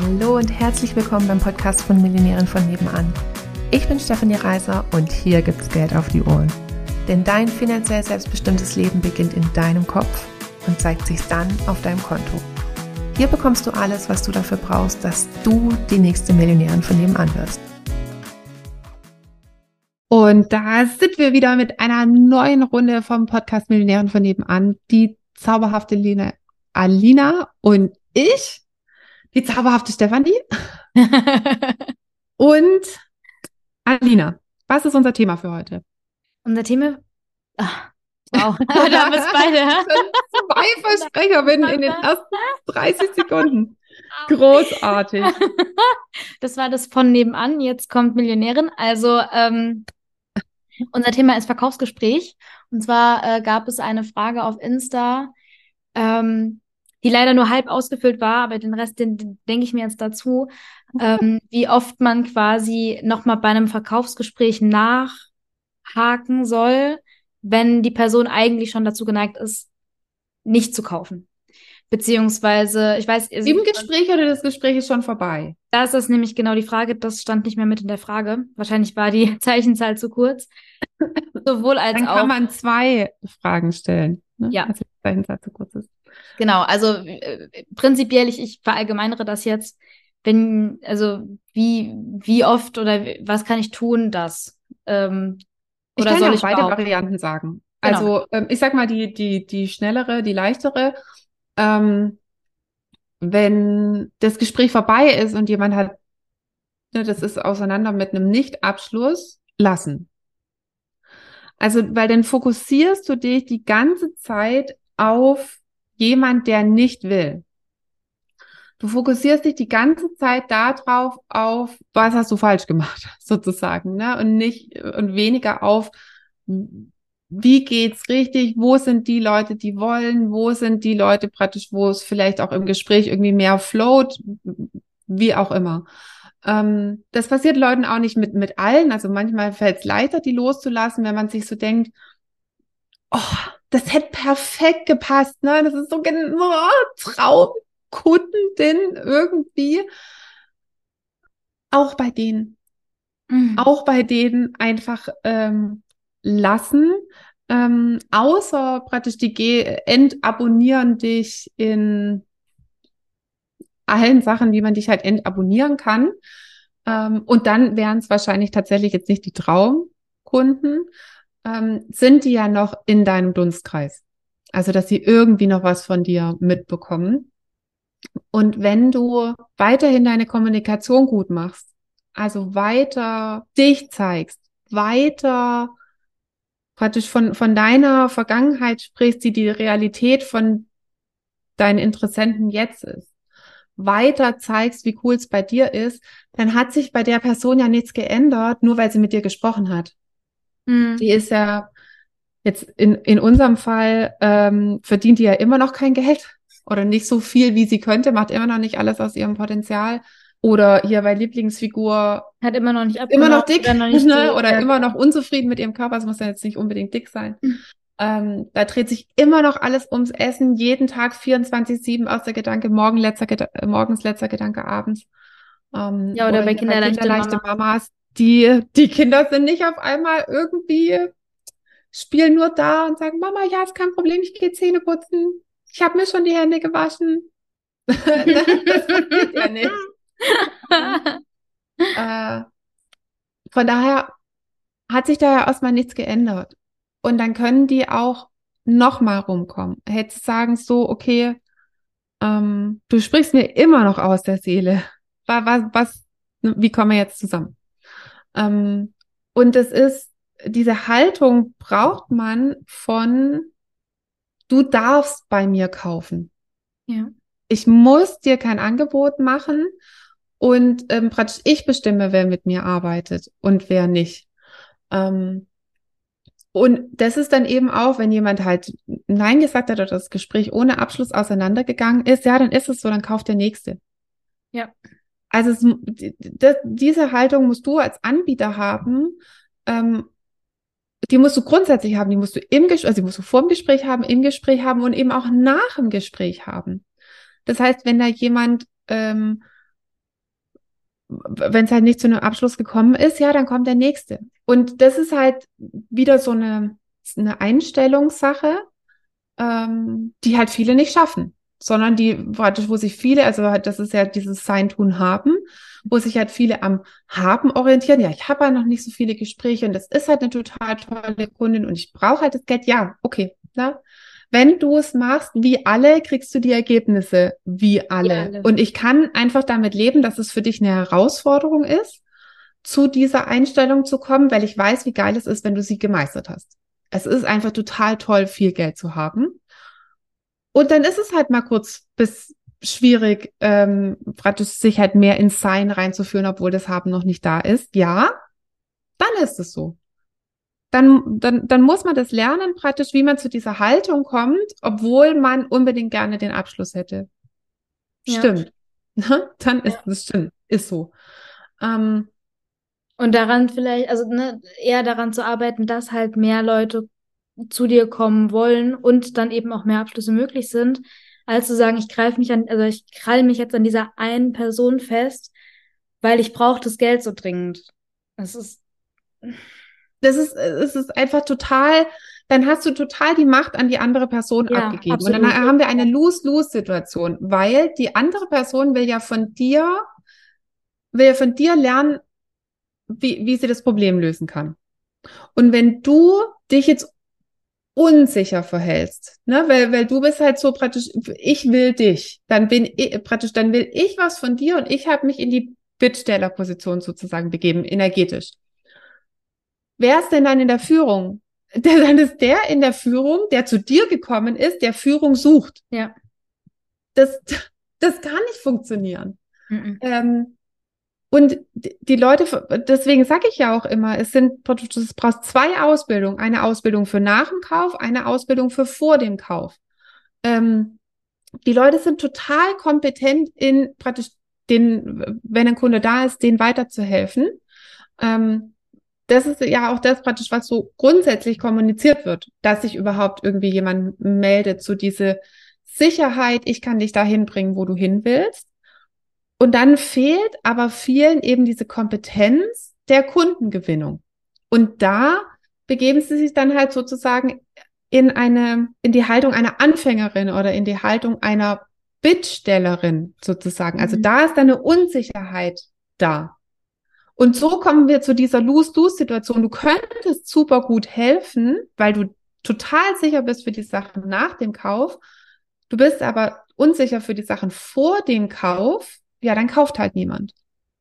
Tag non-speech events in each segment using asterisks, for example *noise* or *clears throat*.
Hallo und herzlich willkommen beim Podcast von Millionären von nebenan. Ich bin Stefanie Reiser und hier gibt's Geld auf die Ohren. Denn dein finanziell selbstbestimmtes Leben beginnt in deinem Kopf und zeigt sich dann auf deinem Konto. Hier bekommst du alles, was du dafür brauchst, dass du die nächste Millionärin von nebenan wirst. Und da sind wir wieder mit einer neuen Runde vom Podcast Millionären von nebenan. Die zauberhafte Lina, Alina und ich die zauberhafte Stefanie und Alina. Was ist unser Thema für heute? Unser Thema. Ach, wow, *laughs* da haben wir beide. Zwei Versprecher binnen in den ersten 30 Sekunden. Großartig. Das war das von nebenan. Jetzt kommt Millionärin. Also ähm, unser Thema ist Verkaufsgespräch. Und zwar äh, gab es eine Frage auf Insta. Ähm, die leider nur halb ausgefüllt war, aber den Rest, den, den denke ich mir jetzt dazu, ähm, wie oft man quasi nochmal bei einem Verkaufsgespräch nachhaken soll, wenn die Person eigentlich schon dazu geneigt ist, nicht zu kaufen. Beziehungsweise, ich weiß. Also, Im Gespräch oder das Gespräch ist schon vorbei? Das ist nämlich genau die Frage. Das stand nicht mehr mit in der Frage. Wahrscheinlich war die *laughs* Zeichenzahl zu kurz. Sowohl als Dann auch. Dann kann man zwei Fragen stellen. Ne? Ja. Also die Zeichenzahl zu kurz ist. Genau, also äh, prinzipiell, ich, ich verallgemeinere das jetzt, wenn, also wie, wie oft oder was kann ich tun, das? Ähm, oder ich kann soll ja ich beide behaupten? Varianten sagen. Genau. Also ähm, ich sag mal die, die, die schnellere, die leichtere. Ähm, wenn das Gespräch vorbei ist und jemand hat, ne, das ist auseinander mit einem Nichtabschluss, lassen. Also, weil dann fokussierst du dich die ganze Zeit auf jemand, der nicht will. Du fokussierst dich die ganze Zeit darauf, auf was hast du falsch gemacht, *laughs* sozusagen, ne? Und nicht und weniger auf wie geht's richtig, wo sind die Leute, die wollen, wo sind die Leute praktisch, wo es vielleicht auch im Gespräch irgendwie mehr float, wie auch immer. Ähm, das passiert Leuten auch nicht mit, mit allen. Also manchmal fällt es leichter, die loszulassen, wenn man sich so denkt, oh, das hätte perfekt gepasst, ne? Das ist so genau Traumkunden irgendwie. Auch bei denen. Mhm. Auch bei denen einfach ähm, lassen. Ähm, außer praktisch die G entabonnieren dich in allen Sachen, wie man dich halt entabonnieren kann. Ähm, und dann wären es wahrscheinlich tatsächlich jetzt nicht die Traumkunden, ähm, sind die ja noch in deinem Dunstkreis. Also, dass sie irgendwie noch was von dir mitbekommen. Und wenn du weiterhin deine Kommunikation gut machst, also weiter dich zeigst, weiter praktisch von, von deiner Vergangenheit sprichst, die die Realität von deinen Interessenten jetzt ist, weiter zeigst, wie cool es bei dir ist, dann hat sich bei der Person ja nichts geändert, nur weil sie mit dir gesprochen hat. Mhm. Die ist ja jetzt in, in unserem Fall, ähm, verdient die ja immer noch kein Geld oder nicht so viel, wie sie könnte, macht immer noch nicht alles aus ihrem Potenzial. Oder hier bei Lieblingsfigur hat immer noch nicht immer noch dick noch *laughs* ne? oder ja. immer noch unzufrieden mit ihrem Körper. Es muss ja jetzt nicht unbedingt dick sein. Mhm. Ähm, da dreht sich immer noch alles ums Essen, jeden Tag 24/7 aus der Gedanke, morgen letzter Geda morgens letzter Gedanke abends. Ähm, ja, oder, oder bei Kinderleichte, Kinderleichte Mama. Mamas, die, die Kinder sind nicht auf einmal irgendwie, spielen nur da und sagen, Mama, ja, ist kein Problem, ich gehe Zähne putzen. Ich habe mir schon die Hände gewaschen. *laughs* das passiert ja nicht. *laughs* äh, von daher hat sich da ja erstmal nichts geändert. Und dann können die auch nochmal rumkommen. Hättest sagen so, okay, ähm, du sprichst mir immer noch aus der Seele. Was, was, was wie kommen wir jetzt zusammen? Ähm, und es ist, diese Haltung braucht man von, du darfst bei mir kaufen. Ja. Ich muss dir kein Angebot machen und ähm, praktisch ich bestimme, wer mit mir arbeitet und wer nicht. Ähm, und das ist dann eben auch, wenn jemand halt Nein gesagt hat oder das Gespräch ohne Abschluss auseinandergegangen ist, ja, dann ist es so, dann kauft der Nächste. Ja. Also es, das, diese Haltung musst du als Anbieter haben. Ähm, die musst du grundsätzlich haben. Die musst du im Gespräch, also die musst du vor dem Gespräch haben, im Gespräch haben und eben auch nach dem Gespräch haben. Das heißt, wenn da jemand ähm, wenn es halt nicht zu einem Abschluss gekommen ist, ja, dann kommt der nächste. Und das ist halt wieder so eine, eine Einstellungssache, ähm, die halt viele nicht schaffen, sondern die praktisch, wo sich viele, also halt, das ist ja dieses Sein, Tun, Haben, wo sich halt viele am Haben orientieren. Ja, ich habe ja noch nicht so viele Gespräche und das ist halt eine total tolle Kundin und ich brauche halt das Geld. Ja, okay, na, wenn du es machst wie alle, kriegst du die Ergebnisse wie alle. alle. Und ich kann einfach damit leben, dass es für dich eine Herausforderung ist, zu dieser Einstellung zu kommen, weil ich weiß, wie geil es ist, wenn du sie gemeistert hast. Es ist einfach total toll, viel Geld zu haben. Und dann ist es halt mal kurz bis schwierig, ähm, praktisch sich halt mehr ins Sein reinzuführen, obwohl das Haben noch nicht da ist. Ja, dann ist es so dann, dann, dann muss man das lernen, praktisch, wie man zu dieser Haltung kommt, obwohl man unbedingt gerne den Abschluss hätte. Ja. Stimmt. *laughs* dann ist es stimmt, ist so. Ähm, und daran vielleicht, also ne, eher daran zu arbeiten, dass halt mehr Leute zu dir kommen wollen und dann eben auch mehr Abschlüsse möglich sind, als zu sagen, ich greife mich an, also ich krall mich jetzt an dieser einen Person fest, weil ich brauche das Geld so dringend. Das ist das ist, es ist einfach total, dann hast du total die Macht an die andere Person ja, abgegeben. Absolut. Und dann haben wir eine Lose-Lose-Situation, weil die andere Person will ja von dir, will ja von dir lernen, wie, wie sie das Problem lösen kann. Und wenn du dich jetzt unsicher verhältst, ne, weil, weil du bist halt so praktisch, ich will dich, dann bin ich praktisch, dann will ich was von dir und ich habe mich in die Bittstellerposition sozusagen begeben, energetisch. Wer ist denn dann in der Führung? *laughs* Der, dann ist der in der Führung, der zu dir gekommen ist, der Führung sucht. Ja. Das, das kann nicht funktionieren. Mhm. Ähm, und die Leute, deswegen sage ich ja auch immer, es sind, es braucht zwei Ausbildungen. Eine Ausbildung für nach dem Kauf, eine Ausbildung für vor dem Kauf. Ähm, die Leute sind total kompetent in praktisch den, wenn ein Kunde da ist, den weiterzuhelfen. Ähm, das ist ja auch das praktisch, was so grundsätzlich kommuniziert wird, dass sich überhaupt irgendwie jemand meldet, so diese Sicherheit, ich kann dich dahin bringen, wo du hin willst. Und dann fehlt aber vielen eben diese Kompetenz der Kundengewinnung. Und da begeben sie sich dann halt sozusagen in eine, in die Haltung einer Anfängerin oder in die Haltung einer Bittstellerin sozusagen. Also mhm. da ist eine Unsicherheit da. Und so kommen wir zu dieser Lose-Lose-Situation. Du könntest super gut helfen, weil du total sicher bist für die Sachen nach dem Kauf. Du bist aber unsicher für die Sachen vor dem Kauf. Ja, dann kauft halt niemand.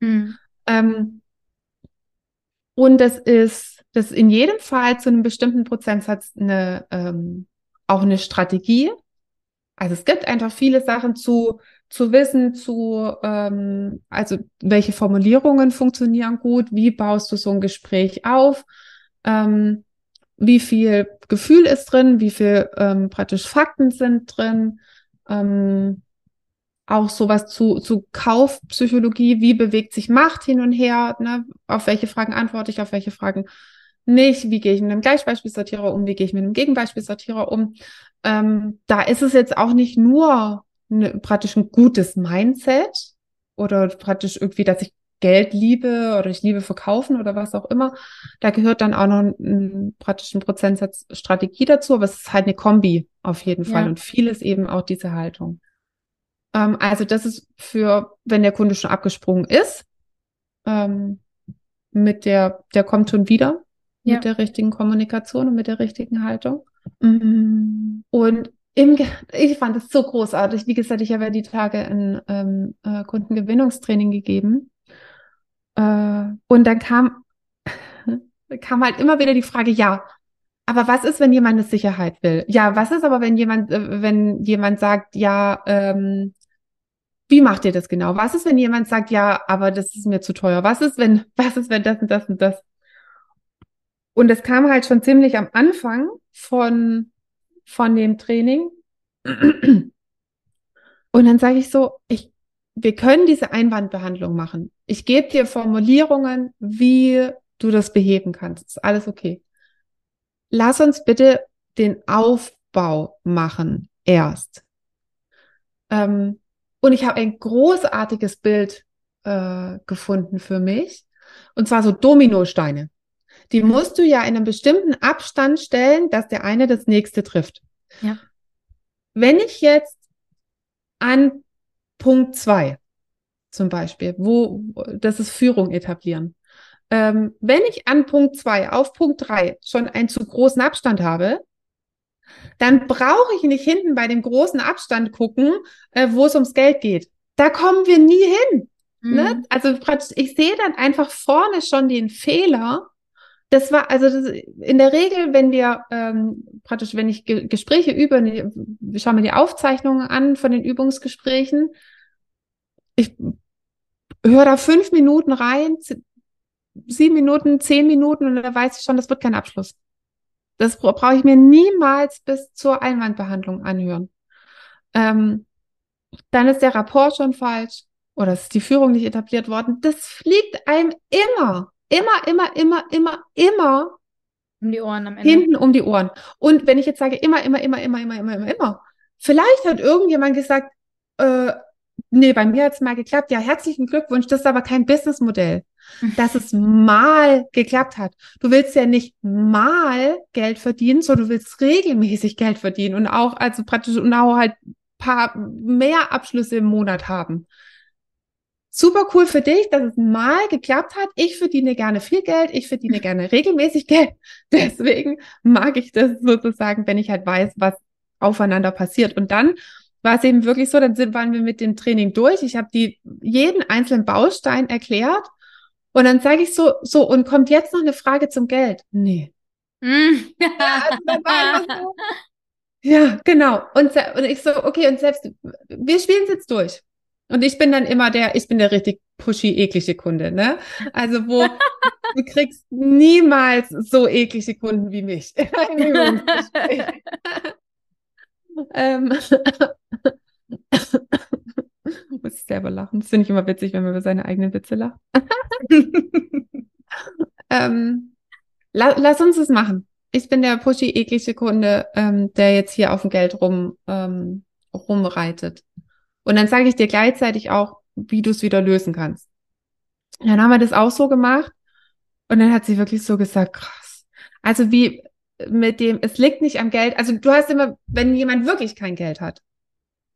Mhm. Ähm, und das ist, das ist in jedem Fall zu einem bestimmten Prozentsatz eine, ähm, auch eine Strategie. Also es gibt einfach viele Sachen zu zu wissen, zu, ähm, also welche Formulierungen funktionieren gut, wie baust du so ein Gespräch auf, ähm, wie viel Gefühl ist drin, wie viel ähm, praktisch Fakten sind drin, ähm, auch sowas zu, zu Kaufpsychologie, wie bewegt sich Macht hin und her, ne? auf welche Fragen antworte ich, auf welche Fragen nicht, wie gehe ich mit einem Gleichbeispielsortierer um, wie gehe ich mit einem Gegenbeispielsortierer um. Ähm, da ist es jetzt auch nicht nur ne, praktisch ein gutes Mindset oder praktisch irgendwie, dass ich Geld liebe oder ich liebe verkaufen oder was auch immer. Da gehört dann auch noch ein, ein praktisch ein Prozentsatz Strategie dazu, aber es ist halt eine Kombi auf jeden Fall ja. und vieles eben auch diese Haltung. Ähm, also das ist für, wenn der Kunde schon abgesprungen ist, ähm, mit der, der kommt schon wieder ja. mit der richtigen Kommunikation und mit der richtigen Haltung. Mhm. Und im, ich fand es so großartig. Wie gesagt, ich habe ja die Tage ein ähm, äh, Kundengewinnungstraining gegeben. Äh, und dann kam, *laughs* kam halt immer wieder die Frage, ja, aber was ist, wenn jemand eine Sicherheit will? Ja, was ist aber, wenn jemand, äh, wenn jemand sagt, ja, ähm, wie macht ihr das genau? Was ist, wenn jemand sagt, ja, aber das ist mir zu teuer? Was ist, wenn, *laughs* was ist, wenn das und das und das? Und es kam halt schon ziemlich am Anfang von von dem Training. *clears throat* Und dann sage ich so, ich, wir können diese Einwandbehandlung machen. Ich gebe dir Formulierungen, wie du das beheben kannst. Ist alles okay. Lass uns bitte den Aufbau machen erst. Ähm, und ich habe ein großartiges Bild äh, gefunden für mich. Und zwar so Dominosteine. Die musst du ja in einem bestimmten Abstand stellen, dass der eine das nächste trifft. Ja. Wenn ich jetzt an Punkt zwei zum Beispiel, wo das ist Führung etablieren. Ähm, wenn ich an Punkt zwei auf Punkt drei schon einen zu großen Abstand habe, dann brauche ich nicht hinten bei dem großen Abstand gucken, äh, wo es ums Geld geht. Da kommen wir nie hin. Ne? Mhm. Ne? Also praktisch, ich sehe dann einfach vorne schon den Fehler. Das war also das, in der Regel, wenn wir ähm, praktisch, wenn ich Ge Gespräche übe, wir schauen mir die Aufzeichnungen an von den Übungsgesprächen. Ich höre da fünf Minuten rein, sieben Minuten, zehn Minuten und dann weiß ich schon, das wird kein Abschluss. Das brauche ich mir niemals bis zur Einwandbehandlung anhören. Ähm, dann ist der Rapport schon falsch oder ist die Führung nicht etabliert worden. Das fliegt einem immer, immer, immer, immer, immer, immer um die Ohren am Ende. Hinten um die Ohren. Und wenn ich jetzt sage immer, immer, immer, immer, immer, immer, immer, immer, vielleicht hat irgendjemand gesagt, äh, nee, bei mir hat es mal geklappt. Ja, herzlichen Glückwunsch. Das ist aber kein Businessmodell dass es mal geklappt hat. Du willst ja nicht mal Geld verdienen, sondern du willst regelmäßig Geld verdienen und auch, also praktisch, und auch halt paar mehr Abschlüsse im Monat haben. Super cool für dich, dass es mal geklappt hat. Ich verdiene gerne viel Geld, ich verdiene gerne regelmäßig Geld. *laughs* Deswegen mag ich das sozusagen, wenn ich halt weiß, was aufeinander passiert. Und dann war es eben wirklich so, dann sind, waren wir mit dem Training durch. Ich habe die jeden einzelnen Baustein erklärt und dann sage ich so, so, und kommt jetzt noch eine Frage zum Geld? Nee. Mm. *laughs* ja, also so. ja, genau. Und, und ich so, okay, und selbst, wir spielen es jetzt durch. Und ich bin dann immer der, ich bin der richtig pushy, eklige Kunde, ne? Also wo *laughs* du kriegst niemals so eklige Kunden wie mich. *laughs* ähm, *laughs* Muss ich selber lachen. Das finde ich immer witzig, wenn man über seine eigenen Witze lacht. *laughs* ähm, la lass uns das machen. Ich bin der pushy, eklige Kunde, ähm, der jetzt hier auf dem Geld rum, ähm, rumreitet. Und dann sage ich dir gleichzeitig auch, wie du es wieder lösen kannst. Dann haben wir das auch so gemacht. Und dann hat sie wirklich so gesagt, krass. Also wie mit dem, es liegt nicht am Geld. Also du hast immer, wenn jemand wirklich kein Geld hat,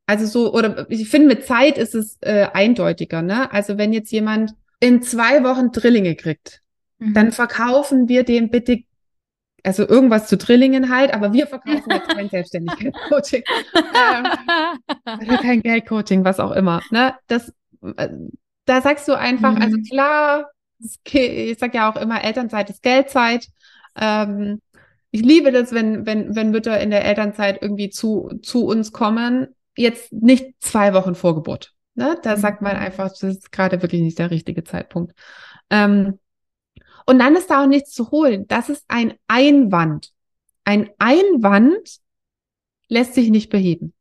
also so, oder ich finde, mit Zeit ist es äh, eindeutiger, ne? Also wenn jetzt jemand in zwei Wochen Drillinge kriegt, mhm. dann verkaufen wir dem bitte, also irgendwas zu Drillingen halt, aber wir verkaufen jetzt *laughs* kein Selbstständigkeitscoaching. ähm, kein Geldcoaching, was auch immer. Ne? Das, äh, da sagst du einfach, also mhm. also klar, ich sag ja auch immer, Elternzeit ist Geldzeit. Ähm, ich liebe das, wenn, wenn, wenn Mütter in der Elternzeit irgendwie zu, zu uns kommen jetzt nicht zwei Wochen vor Geburt. Ne? Da mhm. sagt man einfach, das ist gerade wirklich nicht der richtige Zeitpunkt. Ähm, und dann ist da auch nichts zu holen. Das ist ein Einwand. Ein Einwand lässt sich nicht beheben.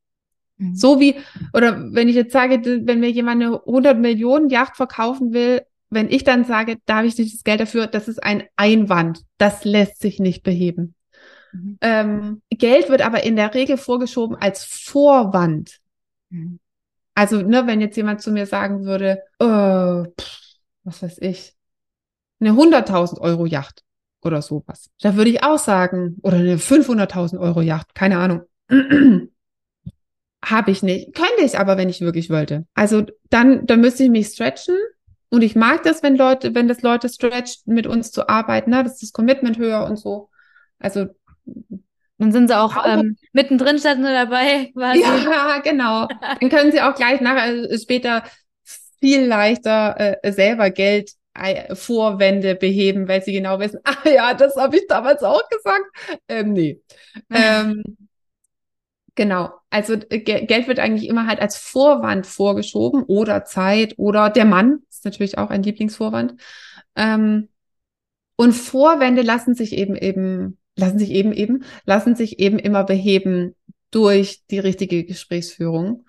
Mhm. So wie, oder wenn ich jetzt sage, wenn mir jemand eine 100 Millionen Yacht verkaufen will, wenn ich dann sage, da habe ich nicht das Geld dafür, das ist ein Einwand. Das lässt sich nicht beheben. Mhm. Ähm, Geld wird aber in der Regel vorgeschoben als Vorwand. Mhm. Also, ne, wenn jetzt jemand zu mir sagen würde, äh, pff, was weiß ich, eine 100.000 Euro Yacht oder sowas, da würde ich auch sagen, oder eine 500.000 Euro Yacht, keine Ahnung. *clears throat* Habe ich nicht. Könnte ich aber, wenn ich wirklich wollte. Also dann, dann müsste ich mich stretchen. Und ich mag das, wenn Leute, wenn das Leute stretcht, mit uns zu arbeiten, ne? Das ist das Commitment höher und so. Also dann sind sie auch ähm, mittendrin statt nur dabei. *laughs* Quasi. Ja, genau. Dann können sie auch gleich nachher äh, später viel leichter äh, selber Geld äh, Vorwände beheben, weil sie genau wissen, *laughs* ah ja, das habe ich damals auch gesagt. Ähm, nee. *laughs* ähm, genau. Also äh, Geld wird eigentlich immer halt als Vorwand vorgeschoben oder Zeit oder der Mann ist natürlich auch ein Lieblingsvorwand. Ähm, und Vorwände lassen sich eben eben lassen sich eben eben, lassen sich eben immer beheben durch die richtige Gesprächsführung.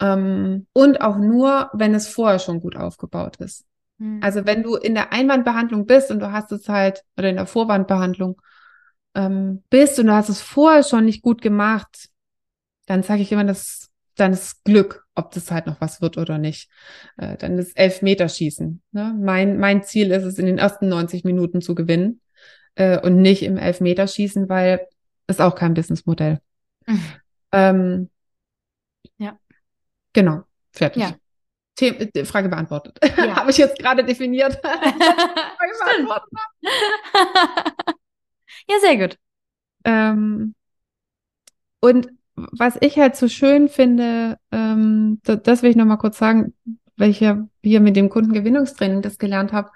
Ähm, und auch nur, wenn es vorher schon gut aufgebaut ist. Mhm. Also wenn du in der Einwandbehandlung bist und du hast es halt, oder in der Vorwandbehandlung ähm, bist und du hast es vorher schon nicht gut gemacht, dann sage ich immer, das dann ist Glück, ob das halt noch was wird oder nicht. Äh, dann ist Elfmeterschießen. Ne? Mein, mein Ziel ist es, in den ersten 90 Minuten zu gewinnen äh, und nicht im Elfmeterschießen, weil ist auch kein Businessmodell. Mhm. *laughs* Ähm, ja. Genau, fertig. Ja. The Frage beantwortet. Ja. *laughs* Habe ich jetzt gerade definiert. *laughs* Frage beantwortet. ja, sehr gut. Ähm, und was ich halt so schön finde, ähm, das, das will ich nochmal kurz sagen, weil ich ja hier mit dem Kundengewinnungstraining das gelernt habe.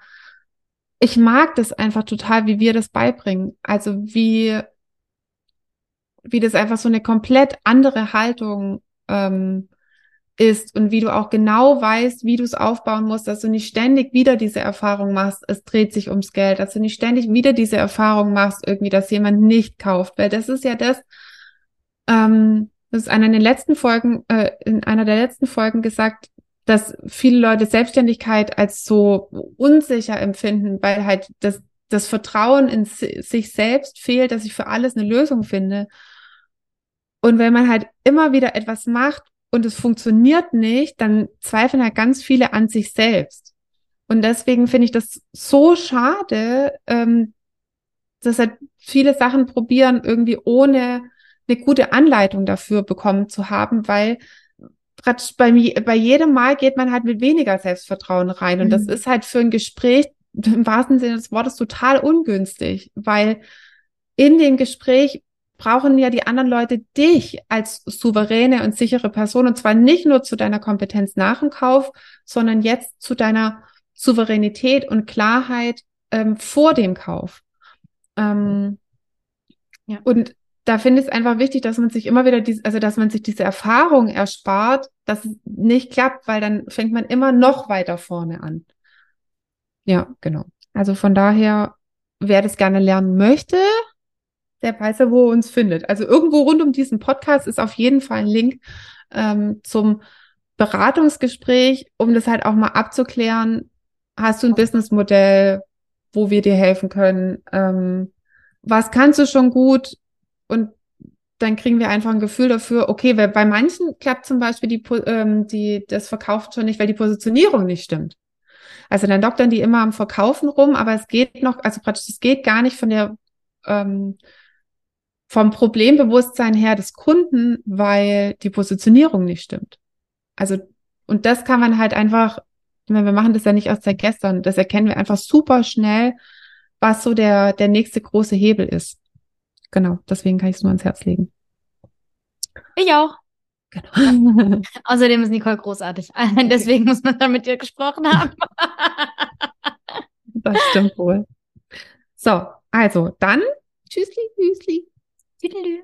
Ich mag das einfach total, wie wir das beibringen. Also wie, wie das einfach so eine komplett andere Haltung ähm, ist und wie du auch genau weißt, wie du es aufbauen musst, dass du nicht ständig wieder diese Erfahrung machst, es dreht sich ums Geld, dass du nicht ständig wieder diese Erfahrung machst, irgendwie, dass jemand nicht kauft, weil das ist ja das, ähm, das ist einer in den letzten Folgen, äh, in einer der letzten Folgen gesagt, dass viele Leute Selbstständigkeit als so unsicher empfinden, weil halt das, das Vertrauen in sich selbst fehlt, dass ich für alles eine Lösung finde. Und wenn man halt immer wieder etwas macht und es funktioniert nicht, dann zweifeln halt ganz viele an sich selbst. Und deswegen finde ich das so schade, ähm, dass halt viele Sachen probieren, irgendwie ohne eine gute Anleitung dafür bekommen zu haben, weil bei, bei jedem Mal geht man halt mit weniger Selbstvertrauen rein. Und mhm. das ist halt für ein Gespräch im wahrsten Sinne des Wortes total ungünstig, weil in dem Gespräch brauchen ja die anderen Leute dich als souveräne und sichere Person und zwar nicht nur zu deiner Kompetenz nach dem Kauf, sondern jetzt zu deiner Souveränität und Klarheit ähm, vor dem Kauf. Ähm, ja. Und da finde ich es einfach wichtig, dass man sich immer wieder diese, also dass man sich diese Erfahrung erspart, dass es nicht klappt, weil dann fängt man immer noch weiter vorne an. Ja, genau. Also von daher, wer das gerne lernen möchte, der weiß ja, wo er uns findet. Also irgendwo rund um diesen Podcast ist auf jeden Fall ein Link ähm, zum Beratungsgespräch, um das halt auch mal abzuklären. Hast du ein Businessmodell, wo wir dir helfen können? Ähm, was kannst du schon gut? Und dann kriegen wir einfach ein Gefühl dafür, okay, weil bei manchen klappt zum Beispiel die, ähm, die, das Verkaufen schon nicht, weil die Positionierung nicht stimmt. Also dann doktern die immer am Verkaufen rum, aber es geht noch, also praktisch, es geht gar nicht von der, ähm, vom Problembewusstsein her des Kunden, weil die Positionierung nicht stimmt. Also, und das kann man halt einfach, wir machen das ja nicht erst seit gestern, das erkennen wir einfach super schnell, was so der, der nächste große Hebel ist genau, deswegen kann ich es nur ans Herz legen. Ich auch. Genau. *laughs* Außerdem ist Nicole großartig. *laughs* Deswegen muss man dann mit dir gesprochen haben. das stimmt wohl. So, also dann Tschüssli, Tschüssli. Tüdelü.